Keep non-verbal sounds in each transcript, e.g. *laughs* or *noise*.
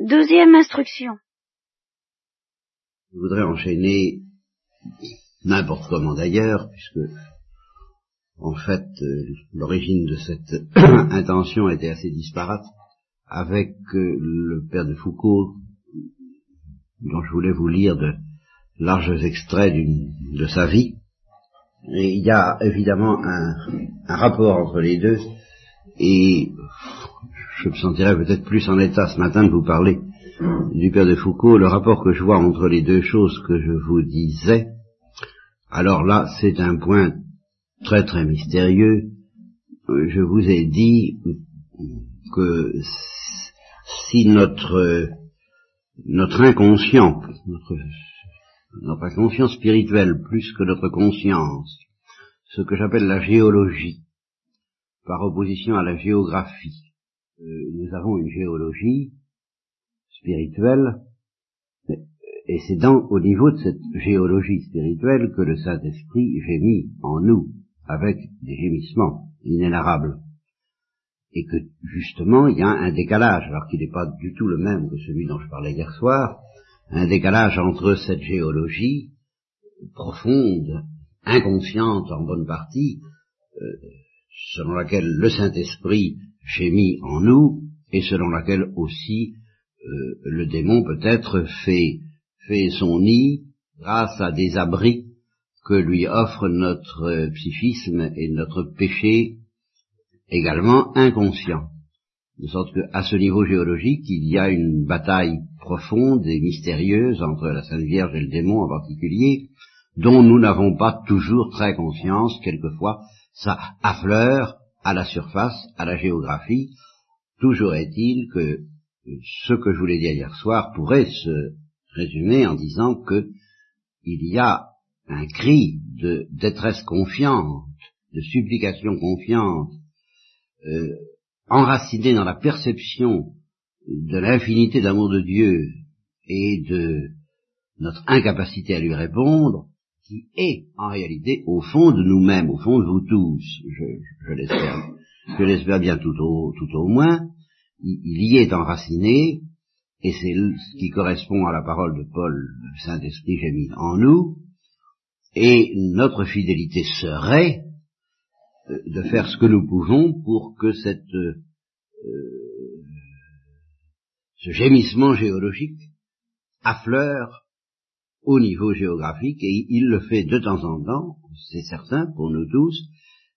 Douzième instruction. Je voudrais enchaîner n'importe comment d'ailleurs, puisque en fait euh, l'origine de cette *clears throat* intention était assez disparate avec euh, le père de Foucault, dont je voulais vous lire de larges extraits de sa vie. Il y a évidemment un, un rapport entre les deux, et je me sentirais peut-être plus en état ce matin de vous parler du père de Foucault, le rapport que je vois entre les deux choses que je vous disais, alors là, c'est un point très très mystérieux. Je vous ai dit que si notre notre inconscient, notre, notre inconscient spirituel plus que notre conscience, ce que j'appelle la géologie, par opposition à la géographie, nous avons une géologie spirituelle, et c'est dans, au niveau de cette géologie spirituelle que le Saint-Esprit gémit en nous, avec des gémissements inénarrables. Et que, justement, il y a un décalage, alors qu'il n'est pas du tout le même que celui dont je parlais hier soir, un décalage entre cette géologie profonde, inconsciente en bonne partie, euh, selon laquelle le Saint-Esprit gémit en nous, et selon laquelle aussi euh, le démon peut-être fait, fait son nid grâce à des abris que lui offre notre psychisme et notre péché également inconscient. De sorte qu'à ce niveau géologique, il y a une bataille profonde et mystérieuse entre la Sainte Vierge et le démon en particulier, dont nous n'avons pas toujours très conscience, quelquefois ça affleure à la surface, à la géographie. Toujours est-il que ce que je voulais dire hier soir pourrait se résumer en disant que il y a un cri de détresse confiante, de supplication confiante, euh, enraciné dans la perception de l'infinité d'amour de Dieu et de notre incapacité à lui répondre, qui est en réalité au fond de nous-mêmes, au fond de vous tous, je, je l'espère, je l'espère bien tout au, tout au moins, il y est enraciné, et c'est ce qui correspond à la parole de Paul, le Saint-Esprit mis en nous, et notre fidélité serait euh, de faire ce que nous pouvons pour que cette, euh, ce gémissement géologique affleure au niveau géographique, et il le fait de temps en temps, c'est certain pour nous tous,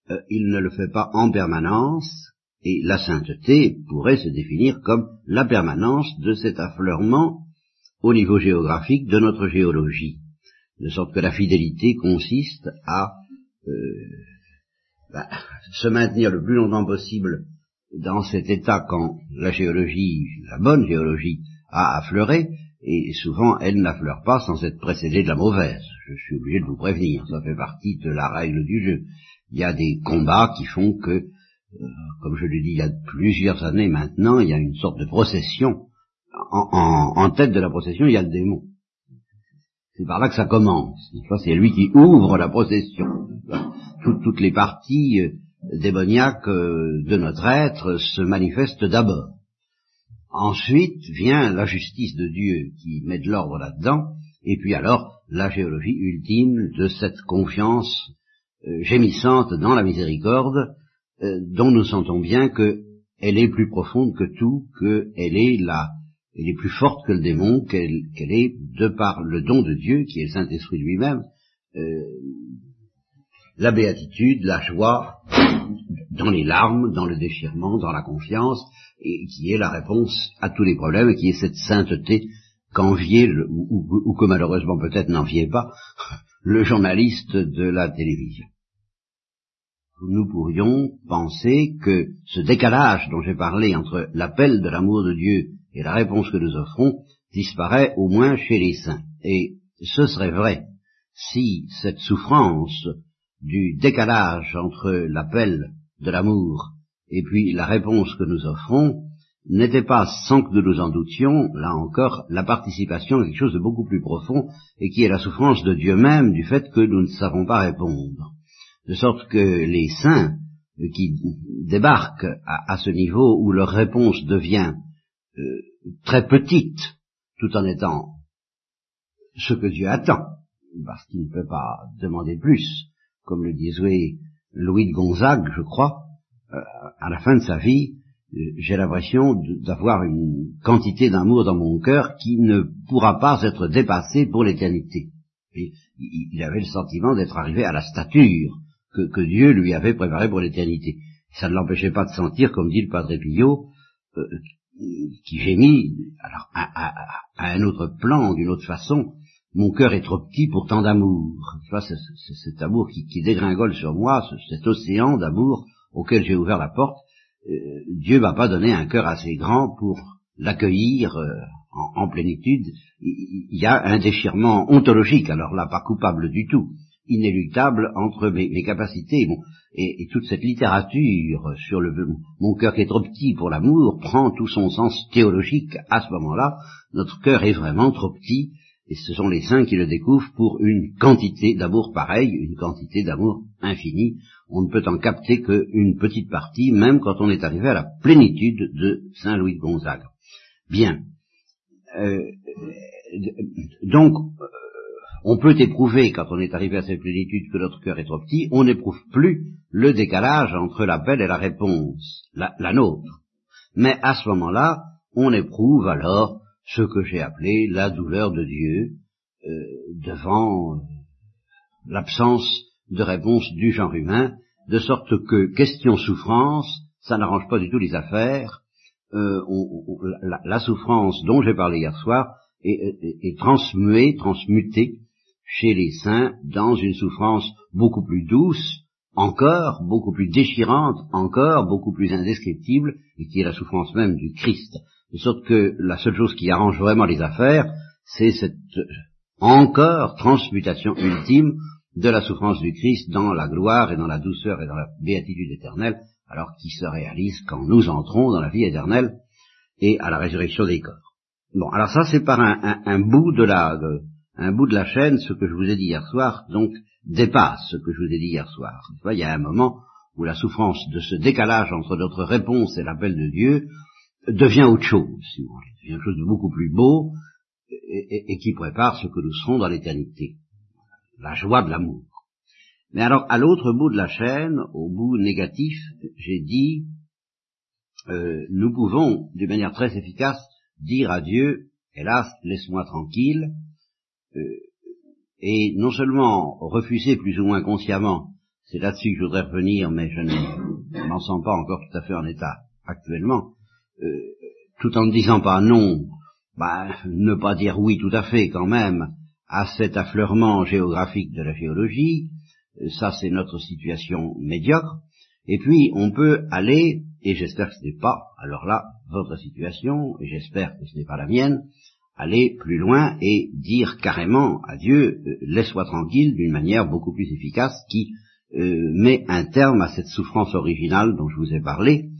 euh, il ne le fait pas en permanence, et la sainteté pourrait se définir comme la permanence de cet affleurement au niveau géographique de notre géologie. De sorte que la fidélité consiste à euh, bah, se maintenir le plus longtemps possible dans cet état quand la géologie, la bonne géologie, a affleuré, et souvent elle n'affleure pas sans être précédée de la mauvaise. Je suis obligé de vous prévenir, ça fait partie de la règle du jeu. Il y a des combats qui font que euh, comme je l'ai dit il y a plusieurs années maintenant, il y a une sorte de procession. En, tête de la procession, il y a le démon. C'est par là que ça commence. C'est lui qui ouvre la procession. toutes les parties euh, démoniaques euh, de notre être se manifestent d'abord. Ensuite vient la justice de Dieu qui met de l'ordre là-dedans, et puis alors la géologie ultime de cette confiance gémissante dans la miséricorde, euh, dont nous sentons bien qu'elle est plus profonde que tout, qu'elle est là, elle est plus forte que le démon, qu'elle est, de par le don de Dieu, qui est le Saint-Esprit lui-même, euh, la béatitude, la joie, dans les larmes, dans le déchirement, dans la confiance, et qui est la réponse à tous les problèmes, et qui est cette sainteté qu'enviait, ou, ou que malheureusement peut-être n'enviait pas, *laughs* le journaliste de la télévision nous pourrions penser que ce décalage dont j'ai parlé entre l'appel de l'amour de Dieu et la réponse que nous offrons disparaît au moins chez les saints. Et ce serait vrai si cette souffrance du décalage entre l'appel de l'amour et puis la réponse que nous offrons n'était pas, sans que nous nous en doutions, là encore, la participation à quelque chose de beaucoup plus profond, et qui est la souffrance de Dieu même du fait que nous ne savons pas répondre. De sorte que les saints qui débarquent à, ce niveau où leur réponse devient euh, très petite, tout en étant ce que Dieu attend, parce qu'il ne peut pas demander plus, comme le disait Louis de Gonzague, je crois, à la fin de sa vie, euh, j'ai l'impression d'avoir une quantité d'amour dans mon cœur qui ne pourra pas être dépassée pour l'éternité. Il avait le sentiment d'être arrivé à la stature que, Dieu lui avait préparée pour l'éternité. Ça ne l'empêchait pas de sentir, comme dit le Padre Pillot, euh, qui gémit, alors à, un autre plan, d'une autre façon, mon cœur est trop petit pour tant d'amour. C'est cet amour qui, dégringole sur moi, cet océan d'amour auquel j'ai ouvert la porte. Euh, Dieu m'a pas donné un cœur assez grand pour l'accueillir euh, en, plénitude. Il, y a un déchirement ontologique, alors là, pas coupable du tout, inéluctable entre mes, capacités et, toute cette littérature sur le mon cœur qui est trop petit pour l'amour prend tout son sens théologique à ce moment-là. Notre cœur est vraiment trop petit et ce sont les saints qui le découvrent pour une quantité d'amour pareille, une quantité d'amour infinie. On ne peut en capter qu'une petite partie, même quand on est arrivé à la plénitude de Saint Louis de Gonzague. Bien. Euh, donc, euh, on peut éprouver, quand on est arrivé à cette plénitude, que notre cœur est trop petit, on n'éprouve plus le décalage entre l'appel et la réponse, la, la nôtre. Mais à ce moment-là, on éprouve alors ce que j'ai appelé la douleur de Dieu euh, devant l'absence de réponse du genre humain, de sorte que question souffrance, ça n'arrange pas du tout les affaires. Euh, la, souffrance dont j'ai parlé hier soir est, est, transmuée, transmutée chez les saints dans une souffrance beaucoup plus douce, encore, beaucoup plus déchirante, encore, beaucoup plus indescriptible, et qui est la souffrance même du Christ. De sorte que la seule chose qui arrange vraiment les affaires, c'est cette encore transmutation ultime de la souffrance du Christ dans la gloire et dans la douceur et dans la béatitude éternelle, alors qui se réalise quand nous entrons dans la vie éternelle et à la résurrection des corps. Bon, alors ça c'est par un, bout de la un bout de la chaîne, ce que je vous ai dit hier soir, donc dépasse ce que je vous ai dit hier soir. il y a un moment où la souffrance de ce décalage entre notre réponse et l'appel de Dieu devient autre chose, si vous voulez, devient quelque chose de beaucoup plus beau et, qui prépare ce que nous serons dans l'éternité, la joie de l'amour. Mais alors, à l'autre bout de la chaîne, au bout négatif, j'ai dit, euh, nous pouvons, d'une manière très efficace, dire à Dieu, hélas, laisse-moi tranquille, euh, et non seulement refuser plus ou moins consciemment, c'est là-dessus que je voudrais revenir, mais je ne m'en sens pas encore tout à fait en état actuellement, euh, tout en ne disant pas non, bah, ne pas dire oui tout à fait quand même à cet affleurement géographique de la géologie, euh, ça c'est notre situation médiocre, et puis on peut aller, et j'espère que ce n'est pas, alors là, votre situation, et j'espère que ce n'est pas la mienne, aller plus loin et dire carrément à Dieu, euh, laisse-moi tranquille d'une manière beaucoup plus efficace qui met un terme à cette souffrance originale dont je vous ai parlé,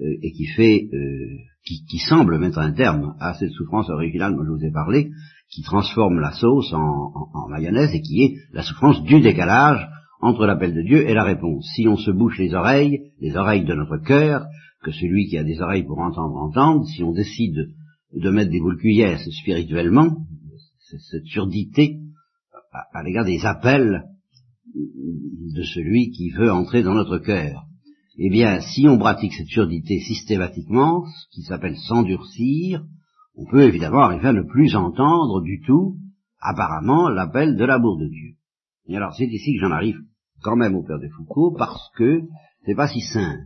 euh, et qui fait, euh, qui, semble mettre un terme à cette souffrance originale dont je vous ai parlé, qui transforme la sauce en, mayonnaise et qui est la souffrance du décalage entre l'appel de Dieu et la réponse. Si on se bouche les oreilles, les oreilles de notre cœur, que celui qui a des oreilles pour entendre entende, si on décide de mettre des boules cuillères spirituellement, cette surdité à l'égard des appels de celui qui veut entrer dans notre cœur eh bien, si on pratique cette surdité systématiquement, ce qui s'appelle s'endurcir, on peut évidemment arriver à ne plus entendre du tout, apparemment, l'appel de l'amour de Dieu. Et alors, c'est ici que j'en arrive quand même au Père de Foucault, parce que c'est pas si simple.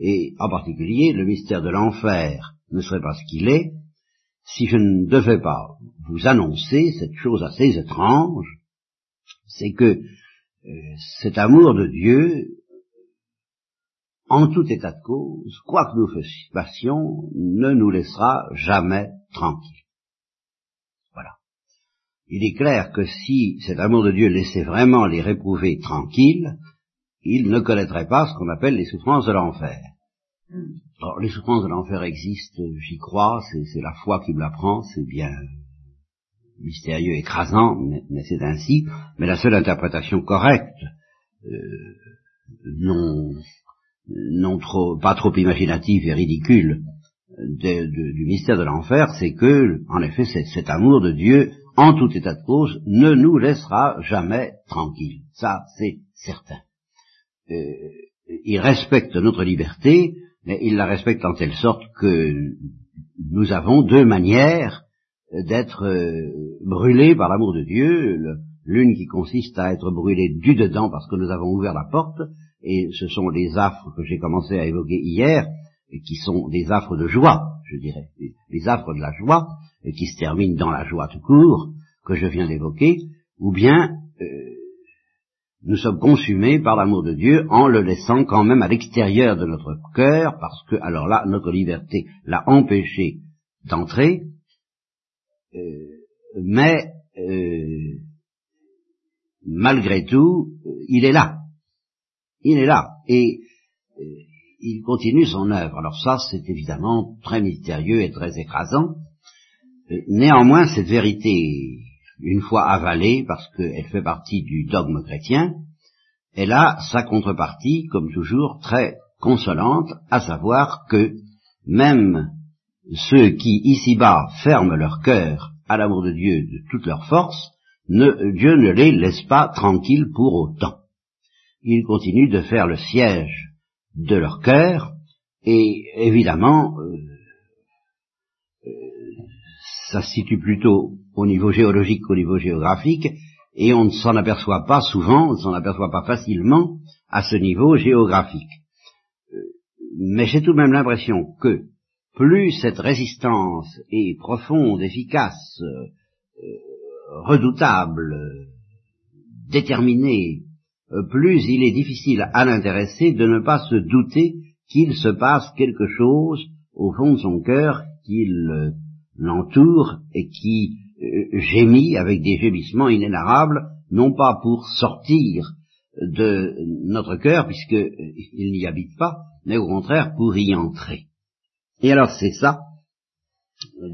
Et en particulier, le mystère de l'enfer ne serait pas ce qu'il est, si je ne devais pas vous annoncer cette chose assez étrange, c'est que euh, cet amour de Dieu en tout état de cause, quoi que nous fassions, ne nous laissera jamais tranquilles. Voilà. Il est clair que si cet amour de Dieu laissait vraiment les réprouver tranquilles, ils ne connaîtraient pas ce qu'on appelle les souffrances de l'enfer. Alors, les souffrances de l'enfer existent, j'y crois, c'est la foi qui me l'apprend, c'est bien mystérieux, écrasant, mais, c'est ainsi. Mais la seule interprétation correcte, euh, non pas trop imaginative et ridicule du mystère de l'enfer, c'est que, en effet, cet amour de Dieu, en tout état de cause, ne nous laissera jamais tranquilles. Ça, c'est certain. Euh, il respecte notre liberté, mais il la respecte en telle sorte que nous avons deux manières d'être euh, brûlés par l'amour de Dieu, l'une qui consiste à être brûlé du dedans parce que nous avons ouvert la porte, et ce sont les affres que j'ai commencé à évoquer hier, qui sont des affres de joie, je dirais, les affres de la joie, qui se terminent dans la joie tout court, que je viens d'évoquer, ou bien euh, nous sommes consumés par l'amour de Dieu en le laissant quand même à l'extérieur de notre cœur, parce que alors là, notre liberté l'a empêché d'entrer, euh, mais euh, malgré tout, il est là. Il est là. Et euh, il continue son œuvre. Alors ça, c'est évidemment très mystérieux et très écrasant. néanmoins, cette vérité, une fois avalée, parce qu'elle fait partie du dogme chrétien, elle a sa contrepartie, comme toujours, très consolante, à savoir que même ceux qui, ici-bas, ferment leur cœur à l'amour de Dieu de toute leur force, Dieu ne les laisse pas tranquilles pour autant. Il continue de faire le siège de leur cœur, et évidemment, euh, euh, ça se situe plutôt au niveau géologique qu'au niveau géographique, et on ne s'en aperçoit pas souvent, on ne s'en aperçoit pas facilement à ce niveau géographique. Euh, mais j'ai tout de même l'impression que plus cette résistance est profonde, efficace, euh, redoutable, déterminée, plus il est difficile à l'intéressé de ne pas se douter qu'il se passe quelque chose au fond de son cœur qui l'entoure et qui euh, gémit avec des gémissements inénarrables, non pas pour sortir de notre cœur, puisqu'il n'y habite pas, mais au contraire pour y entrer. Et alors c'est ça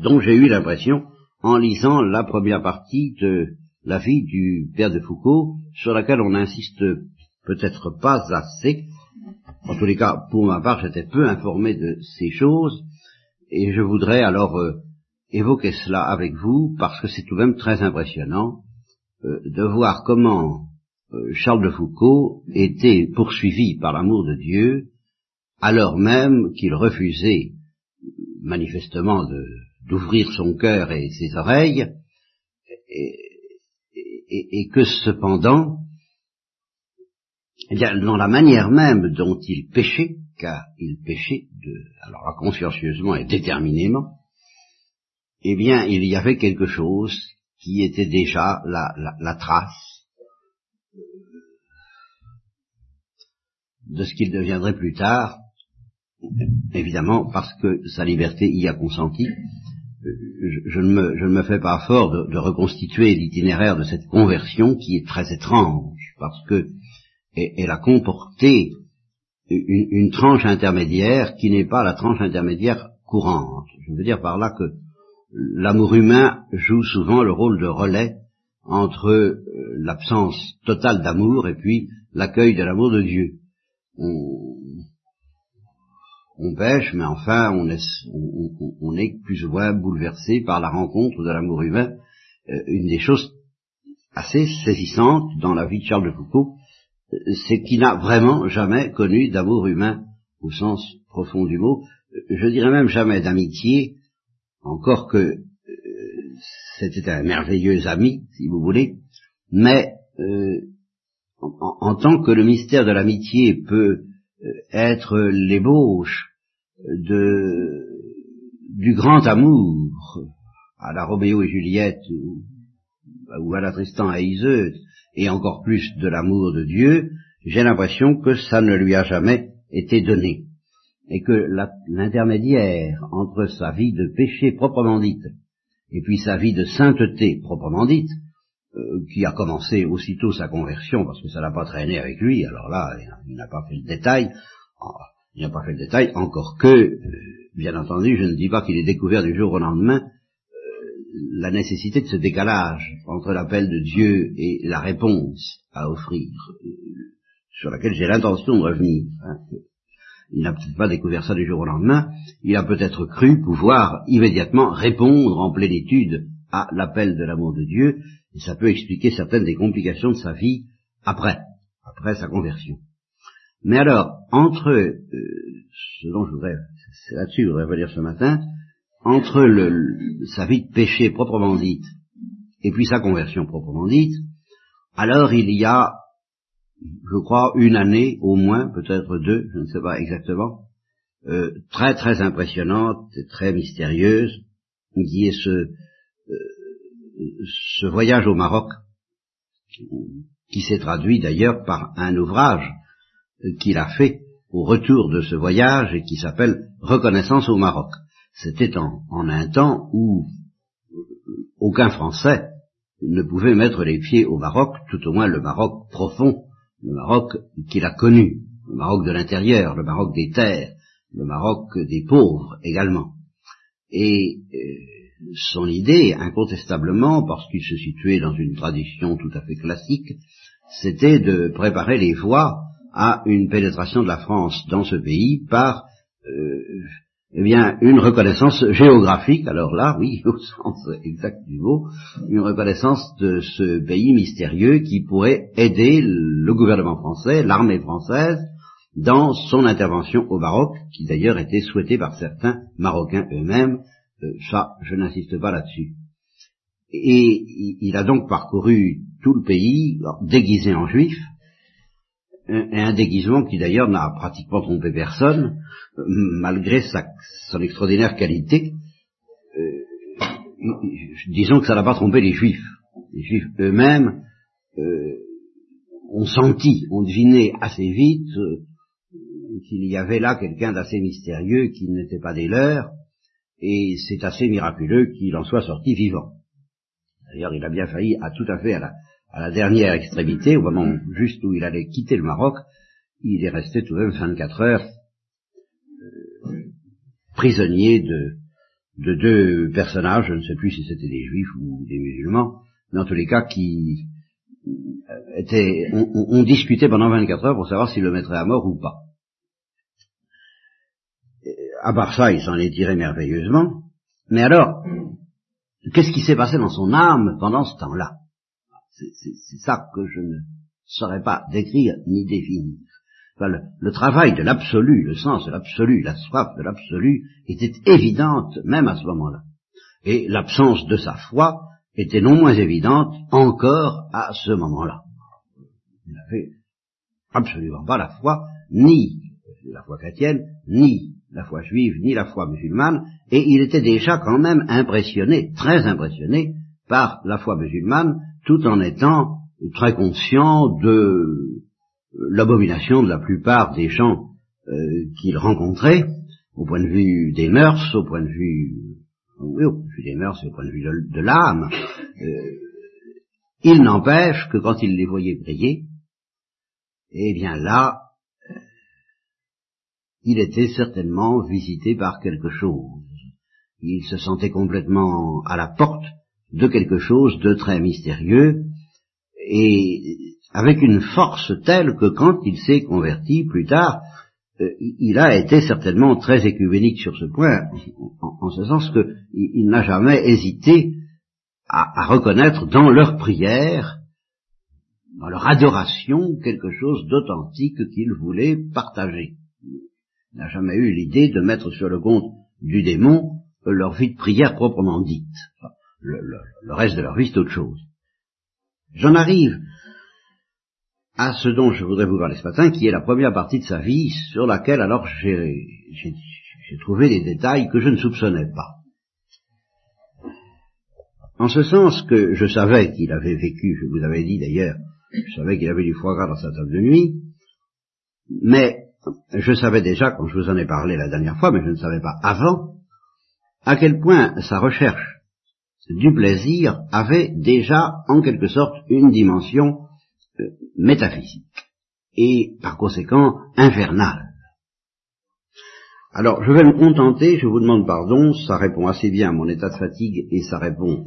dont j'ai eu l'impression en lisant la première partie de la vie du père de Foucault, sur laquelle on n'insiste peut-être pas assez. En tous les cas, pour ma part, j'étais peu informé de ces choses, et je voudrais alors euh, évoquer cela avec vous, parce que c'est tout de même très impressionnant euh, de voir comment euh, Charles de Foucault était poursuivi par l'amour de Dieu, alors même qu'il refusait manifestement d'ouvrir son cœur et ses oreilles, et, et, que cependant, eh bien, dans la manière même dont il péchait, car il péchait de, alors consciencieusement et déterminément, eh bien, il y avait quelque chose qui était déjà la, la, la trace de ce qu'il deviendrait plus tard, évidemment parce que sa liberté y a consenti. Je, ne, me, fais pas fort de, reconstituer l'itinéraire de cette conversion qui est très étrange, parce que elle a comporté une, tranche intermédiaire qui n'est pas la tranche intermédiaire courante. Je veux dire par là que l'amour humain joue souvent le rôle de relais entre euh, l'absence totale d'amour et puis l'accueil de l'amour de Dieu. On pêche, mais enfin on est, plus ou moins bouleversé par la rencontre de l'amour humain. Euh, une des choses assez saisissantes dans la vie de Charles de Foucault, euh, c'est qu'il n'a vraiment jamais connu d'amour humain au sens profond du mot. Je dirais même jamais d'amitié, encore que euh, c'était un merveilleux ami, si vous voulez, mais en, tant que le mystère de l'amitié peut être l'ébauche de, du grand amour à la Roméo et Juliette ou, à la Tristan et Iseut, et encore plus de l'amour de Dieu, j'ai l'impression que ça ne lui a jamais été donné. Et que l'intermédiaire entre sa vie de péché proprement dite et puis sa vie de sainteté proprement dite, euh, qui a commencé aussitôt sa conversion, parce que ça n'a pas traîné avec lui, alors là, il n'a pas fait le détail, il n'a pas fait le détail, encore que, euh, bien entendu, je ne dis pas qu'il ait découvert du jour au lendemain euh, la nécessité de ce décalage entre l'appel de Dieu et la réponse à offrir, euh, sur laquelle j'ai l'intention de revenir. Hein. il n'a peut-être pas découvert ça du jour au lendemain, il a peut-être cru pouvoir immédiatement répondre en plénitude à l'appel de l'amour de Dieu, et ça peut expliquer certaines des complications de sa vie après, après sa conversion. Mais alors, entre euh, ce dont je voudrais, c'est là-dessus que je voudrais revenir ce matin, entre le, sa vie de péché proprement dite et puis sa conversion proprement dite, alors il y a, je crois, une année au moins, peut-être deux, je ne sais pas exactement, euh, très très impressionnante et très mystérieuse, qui est euh, ce voyage au Maroc, qui s'est traduit d'ailleurs par un ouvrage qu'il a fait au retour de ce voyage et qui s'appelle Reconnaissance au Maroc. C'était en, un temps où aucun Français ne pouvait mettre les pieds au Maroc, tout au moins le Maroc profond, le Maroc qu'il a connu, le Maroc de l'intérieur, le Maroc des terres, le Maroc des pauvres également. Et euh, son idée, incontestablement, parce qu'il se situait dans une tradition tout à fait classique, c'était de préparer les voies à une pénétration de la France dans ce pays par euh, eh bien, une reconnaissance géographique, alors là, oui, *laughs* au sens exact du mot, une reconnaissance de ce pays mystérieux qui pourrait aider le gouvernement français, l'armée française, dans son intervention au Maroc, qui d'ailleurs était souhaitée par certains Marocains eux-mêmes, euh, ça, je n'insiste pas là-dessus. Et il a donc parcouru tout le pays, déguisé en juif, et un déguisement qui d'ailleurs n'a pratiquement trompé personne, euh, malgré son extraordinaire qualité. Euh, disons que ça n'a pas trompé les juifs. Les juifs eux-mêmes euh, ont senti, ont deviné assez vite euh, qu'il y avait là quelqu'un d'assez mystérieux qui n'était pas des leurs, et c'est assez miraculeux qu'il en soit sorti vivant. D'ailleurs, il a bien failli à tout à fait à la, à la dernière extrémité, au moment juste où il allait quitter le Maroc, il est resté tout de même 24 heures euh, prisonnier de, de deux personnages, je ne sais plus si c'était des juifs ou des musulmans, mais en tous les cas qui euh, étaient, on, discutait pendant 24 heures pour savoir s'il le mettrait à mort ou pas. À part ça, il s'en est tiré merveilleusement. Mais alors, qu'est-ce qui s'est passé dans son âme pendant ce temps-là? C'est ça que je ne saurais pas décrire ni définir. le, travail de l'absolu, le sens de l'absolu, la soif de l'absolu était évidente même à ce moment-là. Et l'absence de sa foi était non moins évidente encore à ce moment-là. Il n'avait absolument pas la foi, ni la foi chrétienne, ni la foi juive, ni la foi musulmane, et il était déjà quand même impressionné, très impressionné, par la foi musulmane, tout en étant très conscient de l'abomination de la plupart des gens euh, qu'il rencontrait, au point de vue des mœurs, au point de vue, oui, au point de vue des mœurs et au point de vue de, l'âme. Euh, il n'empêche que quand il les voyait prier, eh bien là, il était certainement visité par quelque chose. Il se sentait complètement à la porte de quelque chose de très mystérieux et avec une force telle que quand il s'est converti plus tard, euh, il a été certainement très écuménique sur ce point, en, ce sens qu'il n'a jamais hésité à, reconnaître dans leur prière, dans leur adoration, quelque chose d'authentique qu'il voulait partager. Il n'a jamais eu l'idée de mettre sur le compte du démon leur vie de prière proprement dite le, reste de leur vie, c'est autre chose. J'en arrive à ce dont je voudrais vous parler ce matin, qui est la première partie de sa vie, sur laquelle alors j'ai trouvé des détails que je ne soupçonnais pas. En ce sens que je savais qu'il avait vécu, je vous avais dit d'ailleurs, je savais qu'il avait du foie gras dans sa table de nuit, mais je savais déjà, quand je vous en ai parlé la dernière fois, mais je ne savais pas avant, à quel point sa recherche du plaisir avait déjà en quelque sorte une dimension euh, métaphysique et par conséquent infernale. Alors je vais me contenter, je vous demande pardon, ça répond assez bien à mon état de fatigue et ça répond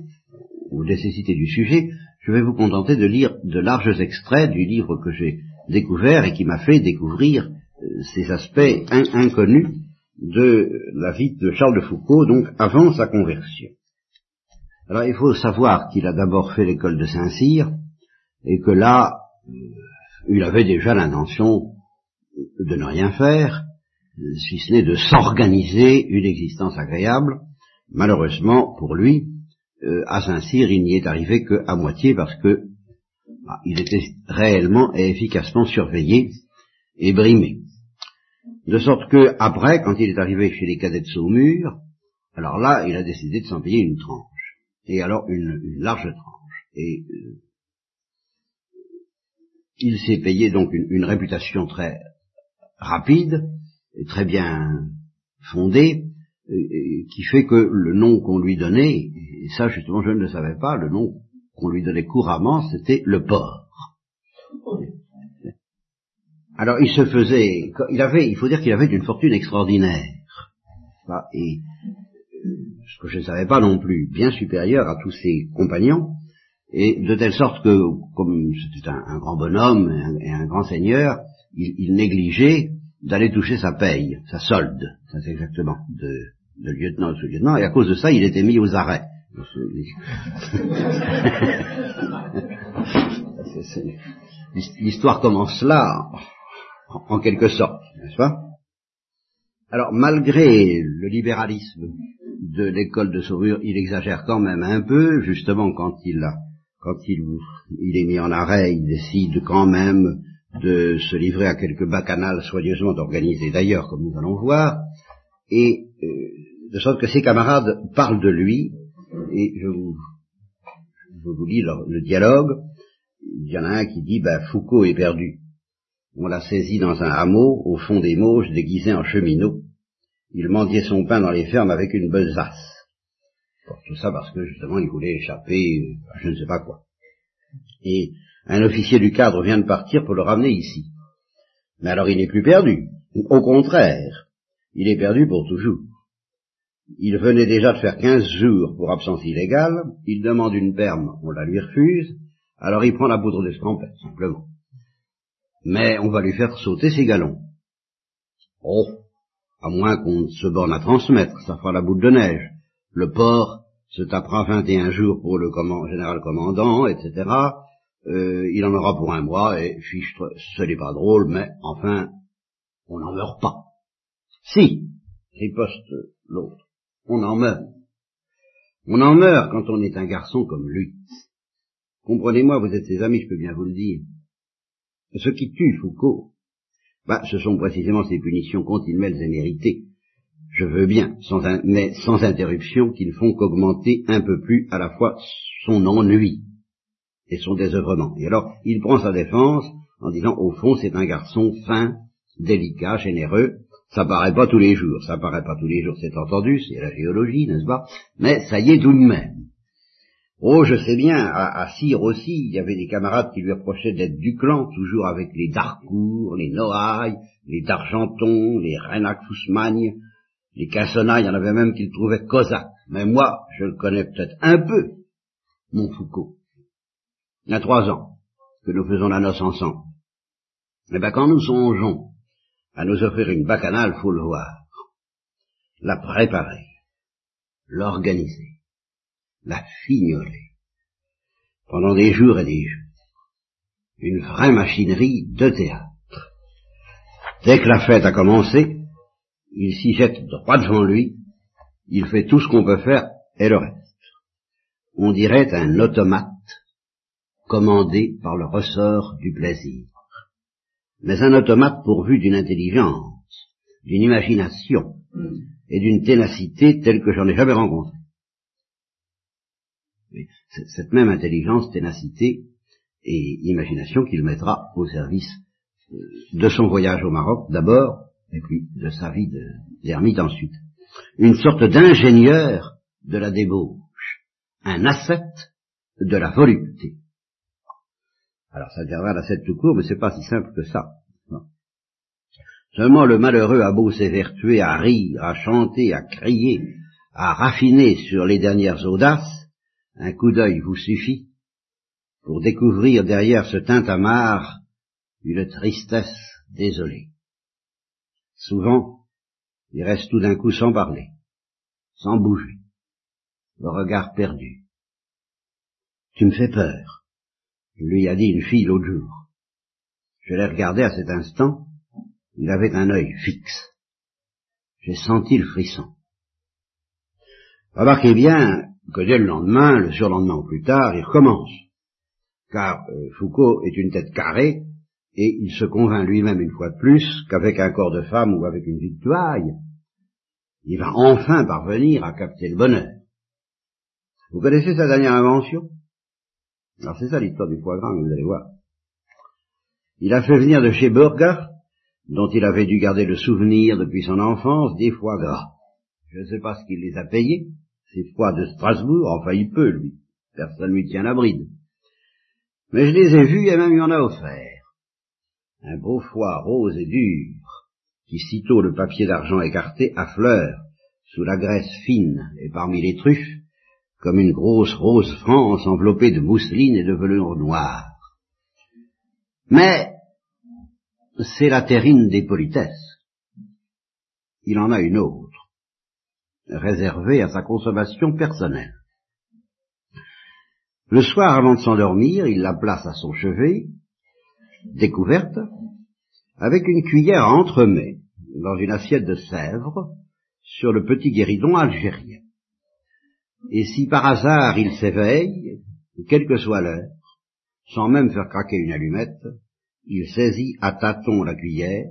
aux nécessités du sujet, je vais vous contenter de lire de larges extraits du livre que j'ai découvert et qui m'a fait découvrir ces aspects inconnus de la vie de Charles de Foucault, donc avant sa conversion. Alors il faut savoir qu'il a d'abord fait l'école de Saint-Cyr, et que là, euh, il avait déjà l'intention de ne rien faire, si ce n'est de s'organiser une existence agréable. Malheureusement pour lui, euh, à Saint-Cyr, il n'y est arrivé qu'à moitié parce que bah, il était réellement et efficacement surveillé et brimé. De sorte que, après, quand il est arrivé chez les cadets de Saumur, alors là, il a décidé de s'en payer une tranche. Et alors, une, large tranche. Et euh, il s'est payé donc une, réputation très rapide, très bien fondée, qui fait que le nom qu'on lui donnait, et ça justement je ne le savais pas, le nom qu'on lui donnait couramment, c'était le porc. Alors il se faisait, il avait, il faut dire qu'il avait une fortune extraordinaire, et que je ne savais pas non plus, bien supérieur à tous ses compagnons, et de telle sorte que, comme c'était un, grand bonhomme et un, grand seigneur, il, négligeait d'aller toucher sa paye, sa solde, ça c'est exactement, de, de lieutenant sous lieutenant, et à cause de ça, il était mis aux arrêts. *laughs* L'histoire commence là, en quelque sorte, n'est-ce pas? Alors, malgré le libéralisme de l'école de Sauvure, il exagère quand même un peu, justement quand il a, quand il, il est mis en arrêt, il décide quand même de se livrer à quelques bacchanales soigneusement organisées d'ailleurs, comme nous allons voir, et euh, de sorte que ses camarades parlent de lui, et je vous, je vous lis le, dialogue, il y en a un qui dit, ben, Foucault est perdu. On l'a saisi dans un hameau, au fond des Mauges, déguisé en cheminot. Il mendiait son pain dans les fermes avec une besace. tout ça parce que justement il voulait échapper à je ne sais pas quoi. Et un officier du cadre vient de partir pour le ramener ici. Mais alors il n'est plus perdu. Au contraire, il est perdu pour toujours. Il venait déjà de faire quinze jours pour absence illégale, il demande une perme, on la lui refuse, alors il prend la poudre d'escampette, simplement mais on va lui faire sauter ses galons. Oh, à moins qu'on se borne à transmettre, ça fera la boule de neige. Le port se tapera 21 jours pour le général commandant, etc. Euh, il en aura pour un mois, et fichtre, ce n'est pas drôle, mais enfin, on n'en meurt pas. Si, riposte l'autre, on en meurt. On en meurt quand on est un garçon comme lui. Comprenez-moi, vous êtes ses amis, je peux bien vous le dire. Ce qui tue Foucault, bah, ce sont précisément ces punitions continuelles et méritées. Je veux bien, mais sans interruption, qui ne font qu'augmenter un peu plus à la fois son ennui et son désœuvrement. Et alors, il prend sa défense en disant, au fond, c'est un garçon fin, délicat, généreux. Ça paraît pas tous les jours, ça paraît pas tous les jours, c'est entendu, c'est la géologie, n'est-ce pas? Mais ça y est tout de même. Oh, je sais bien, à, à aussi, il y avait des camarades qui lui reprochaient d'être du clan, toujours avec les Darcourt, les Noailles, les Dargenton, les Renac les Cassonnailles, il y en avait même qui le trouvaient cosaque. Mais moi, je le connais peut-être un peu, mon Foucault. Il y a trois ans que nous faisons la noce ensemble. Eh bien, quand nous songeons à nous offrir une bacchanale, faut le voir. La préparer, l'organiser la fignoler, pendant des jours et des jours. Une vraie machinerie de théâtre. Dès que la fête a commencé, il s'y jette droit devant lui, il fait tout ce qu'on peut faire et le reste. On dirait un automate commandé par le ressort du plaisir. Mais un automate pourvu d'une intelligence, d'une imagination et d'une ténacité telle que j'en ai jamais rencontré cette même intelligence, ténacité et imagination qu'il mettra au service euh, de son voyage au Maroc d'abord, et puis de sa vie d'ermite ensuite. Une sorte d'ingénieur de la débauche, un ascète de la volupté. Alors ça deviendra l'ascète tout court, mais c'est pas si simple que ça. Seulement le malheureux a beau s'évertuer à rire, à chanter, à crier, à raffiner sur les dernières audaces, un coup d'œil vous suffit pour découvrir derrière ce tintamarre une tristesse désolée. Souvent, il reste tout d'un coup sans parler, sans bouger, le regard perdu. Tu me fais peur, lui a dit une fille l'autre jour. Je l'ai regardé à cet instant, il avait un œil fixe. J'ai senti le frisson. Remarquez bien que dès le lendemain, le surlendemain ou plus tard, il recommence. Car euh, Foucault est une tête carrée, et il se convainc lui-même une fois de plus qu'avec un corps de femme ou avec une toile, il va enfin parvenir à capter le bonheur. Vous connaissez sa dernière invention? Alors c'est ça l'histoire du foie gras, vous allez voir. Il a fait venir de chez Burger, dont il avait dû garder le souvenir depuis son enfance, des foie gras. Je ne sais pas ce qu'il les a payés, ces foies de Strasbourg, enfin il peut, lui. Personne lui tient la bride. Mais je les ai vus et même il en a offert. Un beau foie rose et dur, qui sitôt le papier d'argent écarté affleure, sous la graisse fine et parmi les truffes, comme une grosse rose France enveloppée de mousseline et de velours noir. Mais c'est la terrine des politesses. Il en a une autre, réservée à sa consommation personnelle. Le soir, avant de s'endormir, il la place à son chevet, découverte, avec une cuillère à entremets, dans une assiette de sèvres, sur le petit guéridon algérien. Et si par hasard il s'éveille, quelle que soit l'heure, sans même faire craquer une allumette, il saisit à tâtons la cuillère,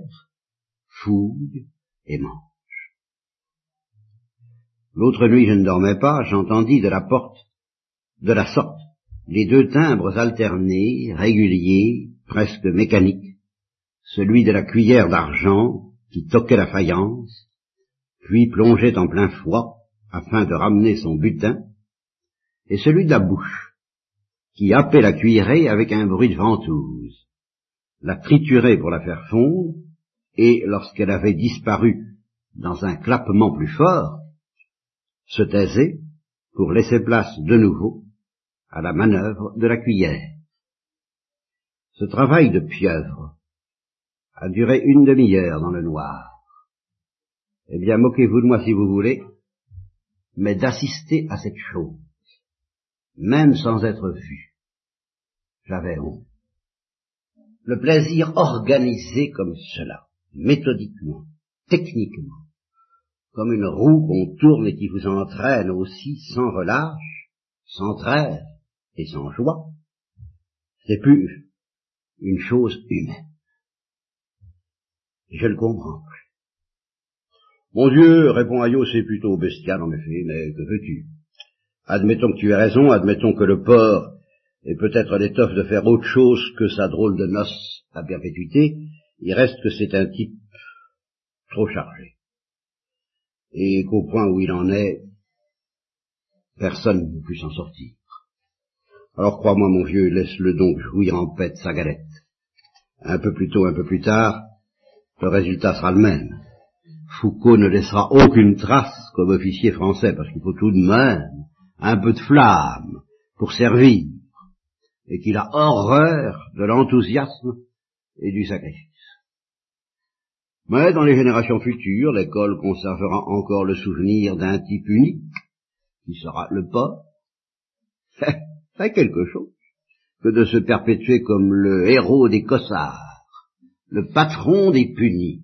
fouille et mange. L'autre nuit je ne dormais pas, j'entendis de la porte, de la sorte, les deux timbres alternés, réguliers, presque mécaniques, celui de la cuillère d'argent qui toquait la faïence, puis plongeait en plein froid afin de ramener son butin, et celui de la bouche, qui happait la cuillerée avec un bruit de ventouse, la triturait pour la faire fondre, et lorsqu'elle avait disparu dans un clappement plus fort, se taisait pour laisser place de nouveau à la manœuvre de la cuillère. Ce travail de pieuvre a duré une demi-heure dans le noir. Eh bien, moquez-vous de moi si vous voulez, mais d'assister à cette chose, même sans être vu, j'avais honte. Le plaisir organisé comme cela, méthodiquement, techniquement, comme une roue qu'on tourne et qui vous entraîne aussi sans relâche, sans trêve, et sans joie, c'est plus une chose humaine. Je le comprends. Mon Dieu, répond Ayo, c'est plutôt bestial en effet, mais que veux-tu? Admettons que tu aies raison, admettons que le porc ait peut-être l'étoffe de faire autre chose que sa drôle de noce à perpétuité, il reste que c'est un type trop chargé. Et qu'au point où il en est, personne ne peut s'en sortir. Alors crois-moi, mon vieux, laisse-le donc jouir en paix de sa galette. Un peu plus tôt, un peu plus tard, le résultat sera le même. Foucault ne laissera aucune trace comme officier français, parce qu'il faut tout de même un peu de flamme pour servir, et qu'il a horreur de l'enthousiasme et du sacrifice. Mais dans les générations futures, l'école conservera encore le souvenir d'un type unique, qui sera le pas quelque chose que de se perpétuer comme le héros des cossards, le patron des punis.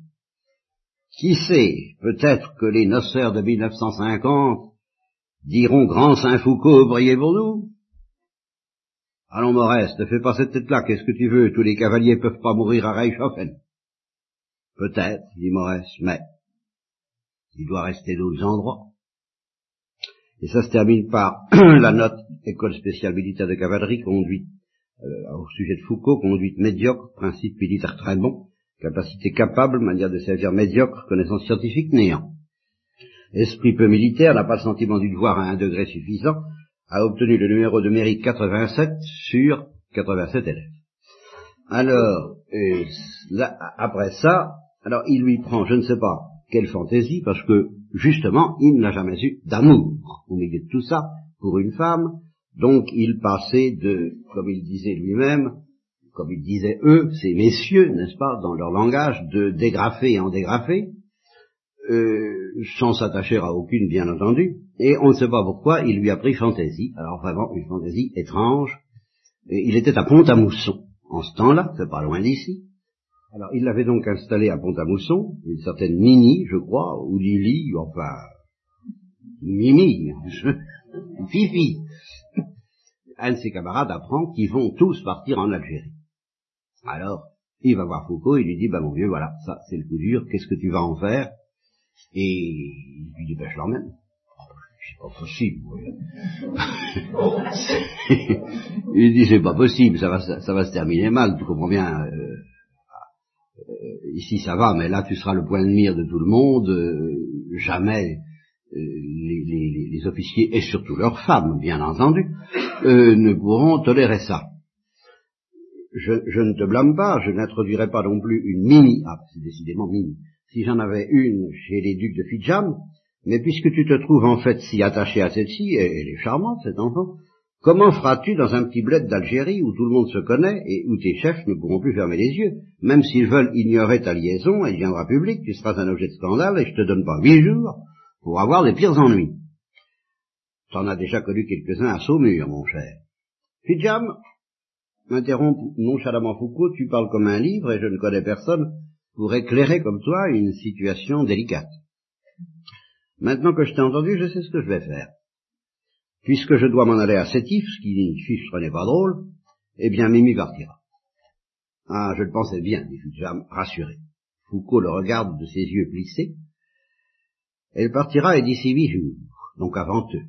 Qui sait, peut-être que les noceurs de 1950 diront Grand Saint-Foucault, brillez pour nous. Allons, Maurice, ne fais pas cette tête-là, qu'est-ce que tu veux, tous les cavaliers peuvent pas mourir à Reichshofen. Peut-être, dit Maurice, mais il doit rester d'autres endroits. Et ça se termine par *clears throat* la note école spéciale militaire de cavalerie, conduite euh, au sujet de Foucault, conduite médiocre, principe militaire très bon, capacité capable, manière de servir médiocre, connaissance scientifique néant. Esprit peu militaire, n'a pas le sentiment du devoir à un degré suffisant, a obtenu le numéro de mérite 87 sur 87 élèves. Alors, euh, après ça, alors il lui prend, je ne sais pas, quelle fantaisie, parce que justement, il n'a jamais eu d'amour au milieu de tout ça pour une femme, donc il passait de, comme il disait lui-même, comme il disait eux, ces messieurs, n'est-ce pas, dans leur langage, de dégrafer en dégrafer, euh, sans s'attacher à aucune, bien entendu, et on ne sait pas pourquoi, il lui a pris fantaisie, alors vraiment une fantaisie étrange. Il était à Pont-à-Mousson, en ce temps-là, c'est pas loin d'ici. Alors il l'avait donc installé à Pont-à-Mousson, une certaine Nini, je crois, ou Lily, enfin, Mimi, *laughs* Fifi. Un de ses camarades apprend qu'ils vont tous partir en Algérie. Alors, il va voir Foucault, il lui dit, bah mon vieux, voilà, ça c'est le coup dur, qu'est-ce que tu vas en faire? Et il lui dit, bah je l'emmène. C'est pas possible. *laughs* il dit, c'est pas possible, ça va, ça, va se terminer mal, tu comprends bien. Euh, ici ça va, mais là tu seras le point de mire de tout le monde, euh, jamais les, les, officiers, et surtout leurs femmes, bien entendu, ne pourront tolérer ça. Je, ne te blâme pas, je n'introduirai pas non plus une mini, ah, c'est décidément mini, si j'en avais une chez les ducs de Fidjam, mais puisque tu te trouves en fait si attaché à cette-ci, et elle est charmante, cet enfant, comment feras-tu dans un petit bled d'Algérie où tout le monde se connaît et où tes chefs ne pourront plus fermer les yeux? Même s'ils veulent ignorer ta liaison, elle viendra publique, tu seras un objet de scandale et je te donne pas huit jours pour avoir les pires ennuis. T'en as déjà connu quelques-uns à Saumur, mon cher. Fidjam, M'interrompt nonchalamment Foucault, tu parles comme un livre et je ne connais personne pour éclairer comme toi une situation délicate. Maintenant que je t'ai entendu, je sais ce que je vais faire. Puisque je dois m'en aller à Sétif, ce qui chiffre n'est pas drôle, eh bien Mimi partira. Ah, je le pensais bien, dit Fujam, rassuré. Foucault le regarde de ses yeux plissés. Elle partira et d'ici huit jours, donc avant eux,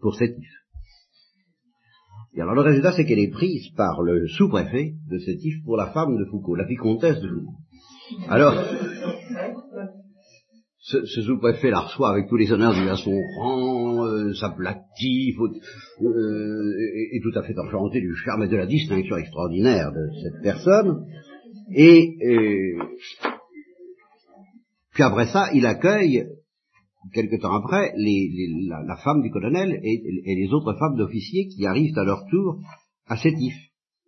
pour Sétif. Et alors le résultat, c'est qu'elle est prise par le sous-préfet de Sétif pour la femme de Foucault, la vicomtesse de Foucault. Alors, ce, sous-préfet la reçoit avec tous les honneurs du à son rang, euh, s'aplatit, euh, est, tout à fait enchanté du charme et de la distinction extraordinaire de cette personne. Et puis après ça, il accueille quelque temps après, la, femme du colonel et, les autres femmes d'officiers qui arrivent à leur tour à Sétif.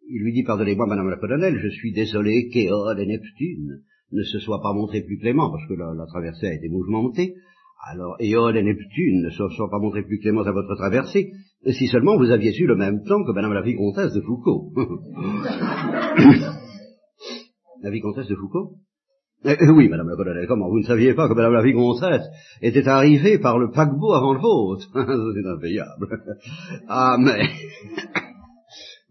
Il lui dit, pardonnez-moi, madame la colonel, je suis désolé qu'Éole et Neptune ne se soient pas montrés plus cléments, parce que la, traversée a été mouvementée. Alors, Éole et Neptune ne se soient pas montrés plus cléments à votre traversée, si seulement vous aviez su le même temps que madame la vicomtesse de Foucault. *coughs* la vicomtesse de Foucault? Eh, eh, oui, madame la colonel, comment Vous ne saviez pas que madame la vicomtesse était arrivée par le paquebot avant le vôtre? *laughs* C'est impayable. ah, mais...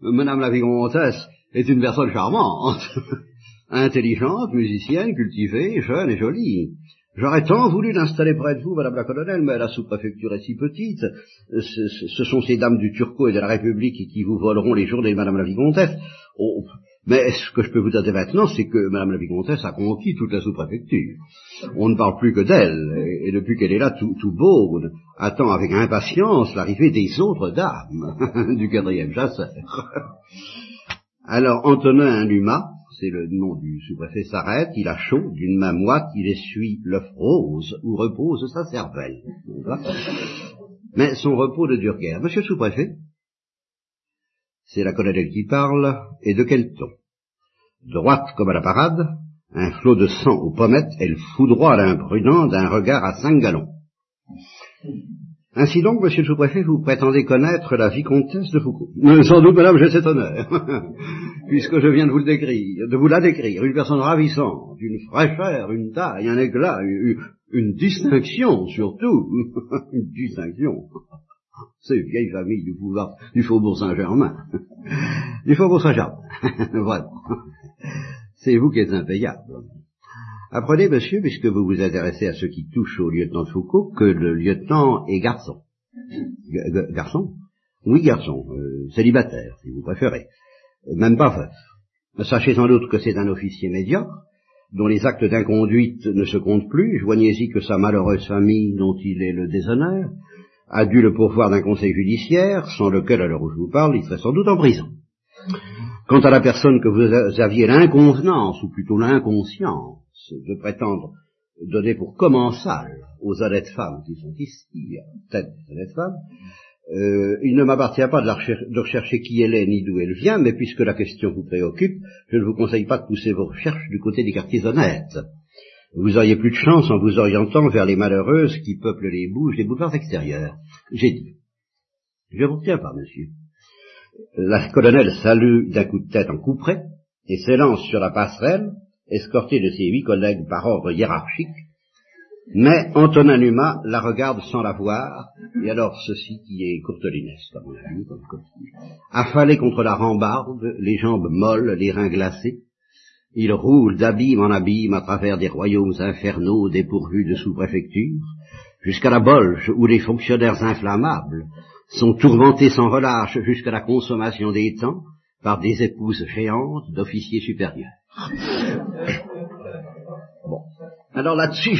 *coughs* madame la vicomtesse est une personne charmante, *laughs* intelligente, musicienne, cultivée, jeune et jolie. J'aurais tant voulu l'installer près de vous, madame la colonel, mais la sous-préfecture est si petite. Ce, ce, sont ces dames du Turco et de la République qui vous voleront les journées de madame la vicomtesse. Oh, mais ce que je peux vous dire maintenant, c'est que Madame la Vicomtesse a conquis toute la sous-préfecture. On ne parle plus que d'elle, et, depuis qu'elle est là, tout, tout beau, attend avec impatience l'arrivée des autres dames *laughs* du quatrième chasseur. Alors Antonin Luma, c'est le nom du sous-préfet, s'arrête, il a chaud, d'une main moite, il essuie l'œuf rose où repose sa cervelle. Mais son repos ne dure guère. Monsieur le sous-préfet, c'est la colonelle qui parle, et de quel ton? Droite comme à la parade, un flot de sang aux pommettes, elle foudroie l'imprudent d'un regard à cinq galons. Ainsi donc, monsieur le sous-préfet, vous prétendez connaître la vicomtesse de Foucault. Mais sans doute, madame, j'ai cet honneur, *laughs* puisque je viens de vous le décrire, de vous la décrire, une personne ravissante, une fraîcheur, une taille, un éclat, une distinction surtout, *laughs* une distinction. *laughs* C'est une vieille famille du pouvoir du Faubourg Saint-Germain. du Faubourg Saint-Germain. Vraiment. C'est vous qui êtes impayable. Apprenez, monsieur, puisque vous vous intéressez à ce qui touche au lieutenant de Foucault, que le lieutenant est garçon. garçon? Oui, garçon. Euh, célibataire, si vous préférez. Même pas veuf. Sachez sans doute que c'est un officier médiocre, dont les actes d'inconduite ne se comptent plus. Joignez-y que sa malheureuse famille, dont il est le déshonneur, a dû le pourvoir d'un conseil judiciaire, sans lequel, à l'heure où je vous parle, il serait sans doute en prison. Quant à la personne que vous aviez l'inconvenance, ou plutôt l'inconscience, de prétendre donner pour commensal aux honnêtes femmes qui sont ici, des honnêtes femmes, euh, il ne m'appartient pas de, rechercher qui elle est ni d'où elle vient, mais puisque la question vous préoccupe, je ne vous conseille pas de pousser vos recherches du côté des quartiers honnêtes. vous auriez plus de chance en vous orientant vers les malheureuses qui peuplent les bouges des boulevards extérieurs. J'ai dit, je vous retiens pas, monsieur. La colonel salue d'un coup de tête en couperet et s'élance sur la passerelle, escorté de ses huit collègues par ordre hiérarchique, mais Antonin Numa la regarde sans la voir, et alors ceci qui est courtelinesque, à mon avis, affalé contre la rambarde, les jambes molles, les reins glacés, il roule d'abîme en abîme à travers des royaumes infernaux dépourvus de sous-préfecture, jusqu'à la Bolge où les fonctionnaires inflammables sont tourmentés sans relâche jusqu'à la consommation des temps par des épouses géantes d'officiers supérieurs. Bon. Alors là-dessus,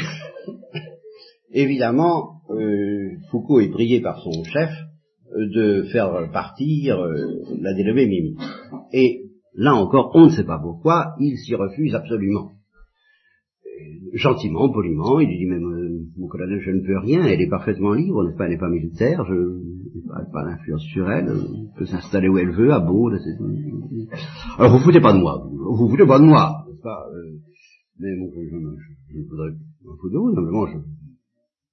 évidemment, euh, Foucault est prié par son chef euh, de faire partir euh, la dénommée Mimi. Et là encore, on ne sait pas pourquoi, il s'y refuse absolument. Gentiment, poliment, il lui dit même, mon colonel, je ne peux rien, elle est parfaitement libre, n'est-ce pas, elle n'est pas militaire, je n'ai pas d'influence sur elle, elle peut s'installer où elle veut, à Beau. Alors vous foutez pas de moi, vous, vous foutez pas de moi, n'est-ce pas? Mais bon, je, je, je, voudrais m'en foutre de vous, simplement, je,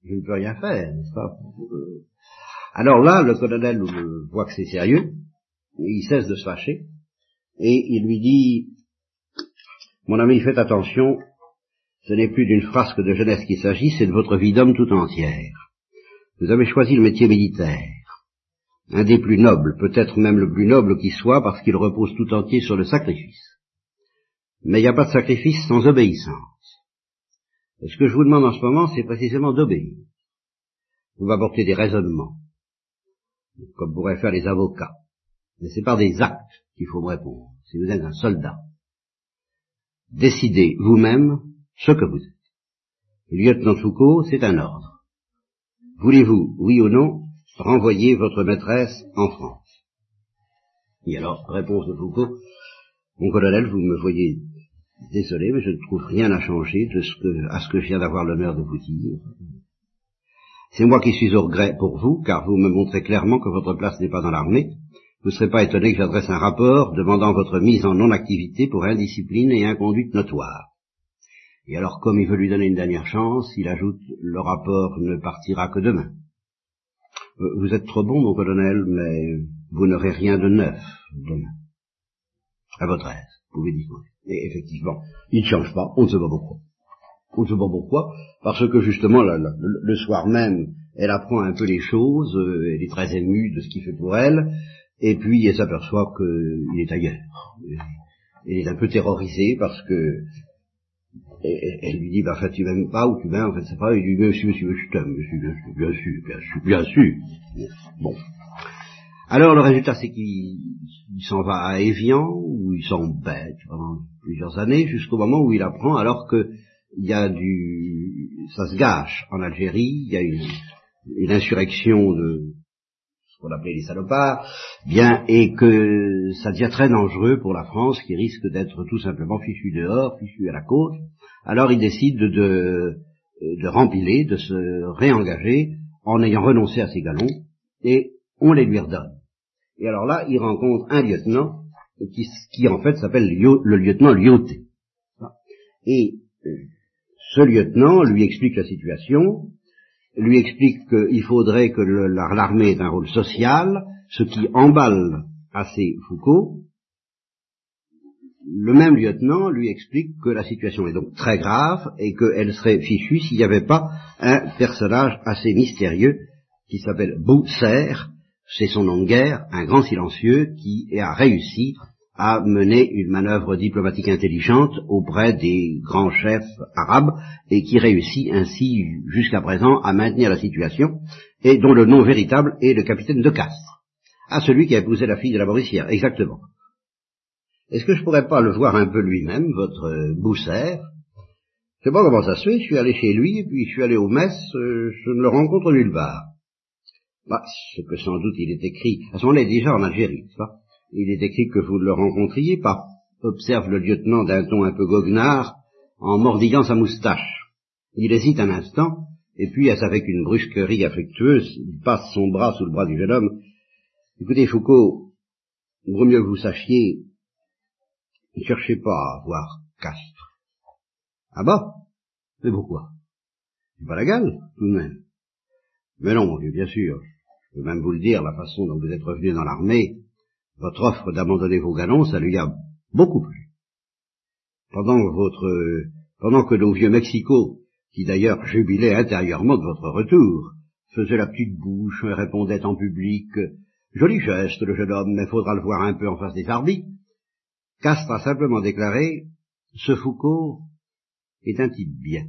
je ne peux rien faire, n'est-ce pas? Euh. Alors là, le colonel voit que c'est sérieux, il cesse de se fâcher, et il lui dit, mon ami, faites attention, ce n'est plus d'une frasque de jeunesse qu'il s'agit, c'est de votre vie d'homme tout entière. Vous avez choisi le métier militaire, un des plus nobles, peut-être même le plus noble qui soit, parce qu'il repose tout entier sur le sacrifice. Mais il n'y a pas de sacrifice sans obéissance. Et ce que je vous demande en ce moment, c'est précisément d'obéir. Vous m'apportez des raisonnements, comme pourraient faire les avocats. Mais c'est par des actes qu'il faut me répondre. Si vous êtes un soldat, décidez vous-même ce que vous êtes. Lieutenant Foucault, c'est un ordre. Voulez-vous, oui ou non, renvoyer votre maîtresse en France? Et alors, réponse de Foucault, mon colonel, vous me voyez Désolé, mais je ne trouve rien à changer à ce que je viens d'avoir l'honneur de vous dire. C'est moi qui suis au regret pour vous, car vous me montrez clairement que votre place n'est pas dans l'armée. Vous ne serez pas étonné que j'adresse un rapport demandant votre mise en non-activité pour indiscipline et inconduite notoire. Et alors, comme il veut lui donner une dernière chance, il ajoute, le rapport ne partira que demain. Euh, vous êtes trop bon, mon colonel, mais vous n'aurez rien de neuf demain. À votre aise, vous pouvez disposer. Et effectivement, il ne change pas, on ne sait pas pourquoi. On ne sait pas pourquoi, parce que justement, le, soir même, elle apprend un peu les choses, euh, elle est très émue de ce qu'il fait pour elle, et puis elle s'aperçoit qu'il est ailleurs. Elle est un peu terrorisée parce que elle lui dit, bah, en fait, tu m'aimes pas ou tu m'aimes, en fait, c'est pas, il lui dit, monsieur, monsieur, je t'aime, monsieur, bien sûr, bien sûr, bien sûr, bien sûr. Bon. Alors le résultat, c'est qu'il s'en va à Évian, où il s'embête pendant plusieurs années, jusqu'au moment où il apprend, alors que il y a du, ça se gâche en Algérie, il y a une, insurrection de ce qu'on les salopards, bien, et que ça devient très dangereux pour la France, qui risque d'être tout simplement fichu dehors, fichu à la côte. Alors il décide de, de, rempiler, de se réengager, en ayant renoncé à ses galons, et on les lui redonne. Et alors là, il rencontre un lieutenant qui, en fait s'appelle le lieutenant Lyoté. Et euh, ce lieutenant lui explique la situation, lui explique qu'il faudrait que l'armée ait un rôle social, ce qui emballe assez Foucault. Le même lieutenant lui explique que la situation est donc très grave et qu'elle serait fichue s'il n'y avait pas un personnage assez mystérieux qui s'appelle Bousser, c'est son nom de guerre, un grand silencieux qui a réussi à mener une manœuvre diplomatique intelligente auprès des grands chefs arabes et qui réussit ainsi jusqu'à présent à maintenir la situation et dont le nom véritable est le capitaine de Castres, à celui qui a épousé la fille de la Mauricière, exactement. Est-ce que je pourrais pas le voir un peu lui-même, votre Bousser? Je sais pas comment ça se fait, je suis allé chez lui, et puis je suis allé aux messes, euh, je ne le rencontre nulle part. Bah, ce que sans doute il est écrit, à ce moment-là, déjà en Algérie, n'est-ce Il est écrit que vous ne le rencontriez pas, observe le lieutenant d'un ton un peu goguenard, en mordillant sa moustache. Il hésite un instant, et puis, avec une brusquerie affectueuse, il passe son bras sous le bras du jeune homme. Écoutez, Foucault, il vaut mieux que vous sachiez, ne cherchez pas à voir Castres. Ah bah Mais pourquoi? C'est pas la gale, tout de même. Mais non, bien sûr. Je peux même vous le dire, la façon dont vous êtes revenu dans l'armée, votre offre d'abandonner vos galons, ça lui a beaucoup plu. Pendant votre, pendant que nos vieux Mexico, qui d'ailleurs jubilaient intérieurement de votre retour, faisaient la petite bouche répondaient en public, joli geste, le jeune homme, mais faudra le voir un peu en face des arbitres, Castres a simplement déclaré, ce Foucault est un type bien.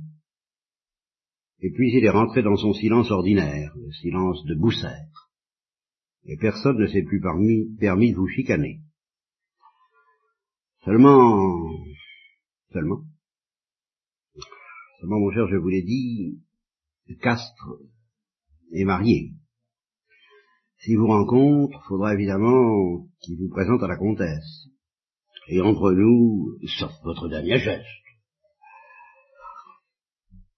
Et puis il est rentré dans son silence ordinaire, le silence de Boussère. Et personne ne s'est plus permis, de vous chicaner. Seulement, seulement, seulement mon cher, je vous l'ai dit, Castres est marié. S'il vous rencontre, faudra évidemment qu'il vous présente à la comtesse. Et entre nous, sauf votre dernier geste.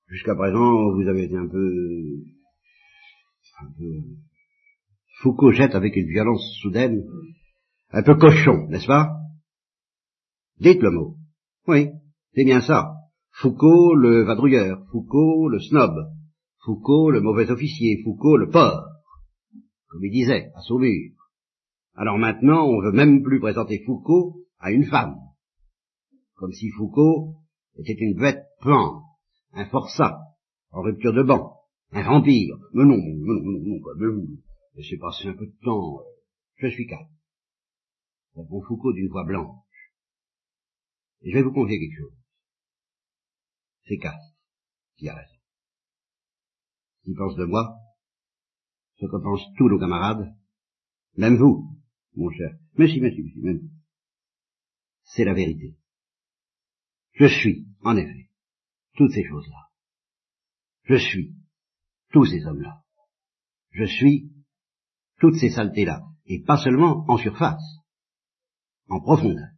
Jusqu'à présent, vous avez été un peu, un peu, Foucault jette avec une violence soudaine, un peu cochon, n'est-ce pas Dites le mot. Oui, c'est bien ça. Foucault le vadrouilleur, Foucault le snob, Foucault le mauvais officier, Foucault le porc, comme il disait, à Saumur. Alors maintenant, on veut même plus présenter Foucault à une femme, comme si Foucault était une bête puante, un forçat, en rupture de banc, un vampire. Mais non, mais non, non, non, mais vous, laissez passer un peu de temps, je suis calme. Répond Foucault d'une voix blanche. Et je vais vous confier quelque chose. C'est Castres qui a raison. Qui pense de moi, ce que pensent tous nos camarades, même vous, mon cher. Mais si, mais si, mais si, même vous c'est la vérité. Je suis, en effet, toutes ces choses-là. Je suis tous ces hommes-là. Je suis toutes ces saletés-là. Et pas seulement en surface, en profondeur.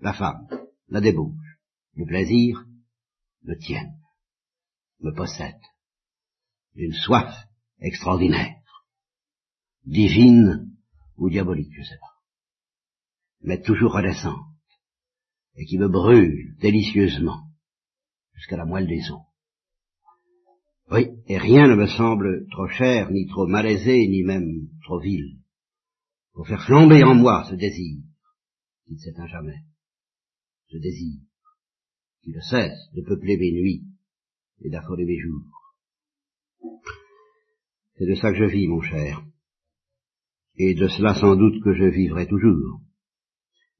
La femme, la débauche, le plaisir me tiennent, me possèdent, d'une soif extraordinaire, divine ou diabolique, je sais pas mais toujours renaissante, et qui me brûle délicieusement jusqu'à la moelle des os. Oui, et rien ne me semble trop cher, ni trop malaisé, ni même trop vil, pour faire flamber en moi ce désir, qui ne s'éteint jamais, ce désir, qui ne cesse de peupler mes nuits et d'affoler mes jours. C'est de ça que je vis, mon cher, et de cela sans doute que je vivrai toujours.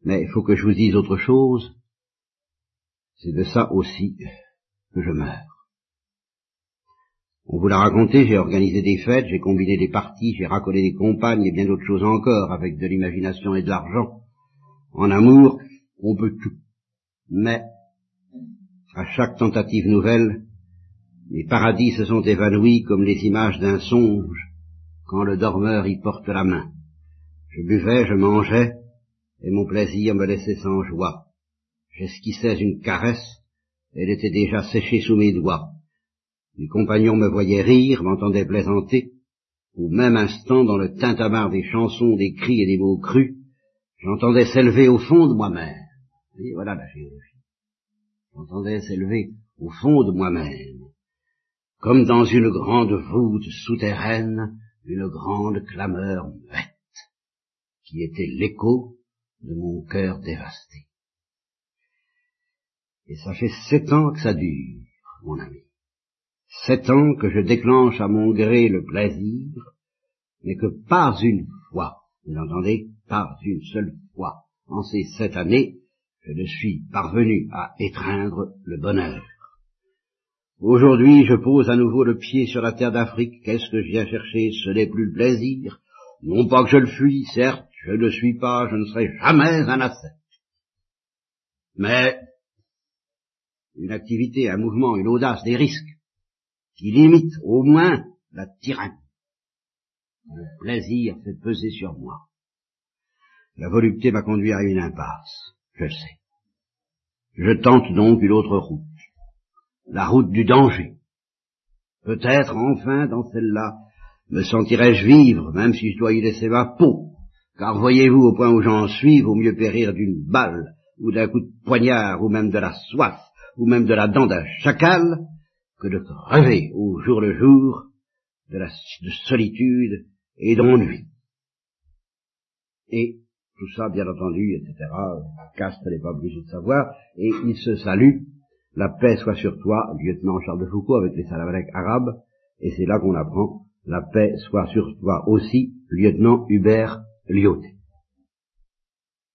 Mais il faut que je vous dise autre chose. C'est de ça aussi que je meurs. On vous l'a raconté, j'ai organisé des fêtes, j'ai combiné des parties, j'ai racolé des compagnes et bien d'autres choses encore avec de l'imagination et de l'argent. En amour, on peut tout. Mais, à chaque tentative nouvelle, les paradis se sont évanouis comme les images d'un songe quand le dormeur y porte la main. Je buvais, je mangeais, et mon plaisir me laissait sans joie. J'esquissais une caresse, elle était déjà séchée sous mes doigts. Mes compagnons me voyaient rire, m'entendaient plaisanter. Au même instant, dans le tintamarre des chansons, des cris et des mots crus, j'entendais s'élever au fond de moi-même. Voilà la géologie. J'entendais s'élever au fond de moi-même, comme dans une grande voûte souterraine, une grande clameur muette, qui était l'écho de mon cœur dévasté. Et ça fait sept ans que ça dure, mon ami. Sept ans que je déclenche à mon gré le plaisir, mais que pas une fois, vous entendez, pas une seule fois, en ces sept années, je ne suis parvenu à étreindre le bonheur. Aujourd'hui, je pose à nouveau le pied sur la terre d'Afrique. Qu'est-ce que je viens chercher? Ce n'est plus le plaisir. Non pas que je le fuis, certes, je ne suis pas, je ne serai jamais un ascète. Mais une activité, un mouvement, une audace, des risques, qui limitent au moins la tyrannie. Le plaisir fait peser sur moi. La volupté m'a conduit à une impasse, je le sais. Je tente donc une autre route, la route du danger. Peut-être enfin dans celle-là me sentirais-je vivre, même si je dois y laisser ma peau, car voyez-vous, au point où j'en suis, vaut mieux périr d'une balle, ou d'un coup de poignard, ou même de la soif, ou même de la dent d'un chacal, que de crever au jour le jour de, la, de solitude et d'ennui. Et tout ça, bien entendu, etc., Castres n'est pas obligé de savoir, et il se salue, la paix soit sur toi, lieutenant Charles de Foucault, avec les salamalecs arabes, et c'est là qu'on apprend, la paix soit sur toi aussi, lieutenant Hubert Lyoté.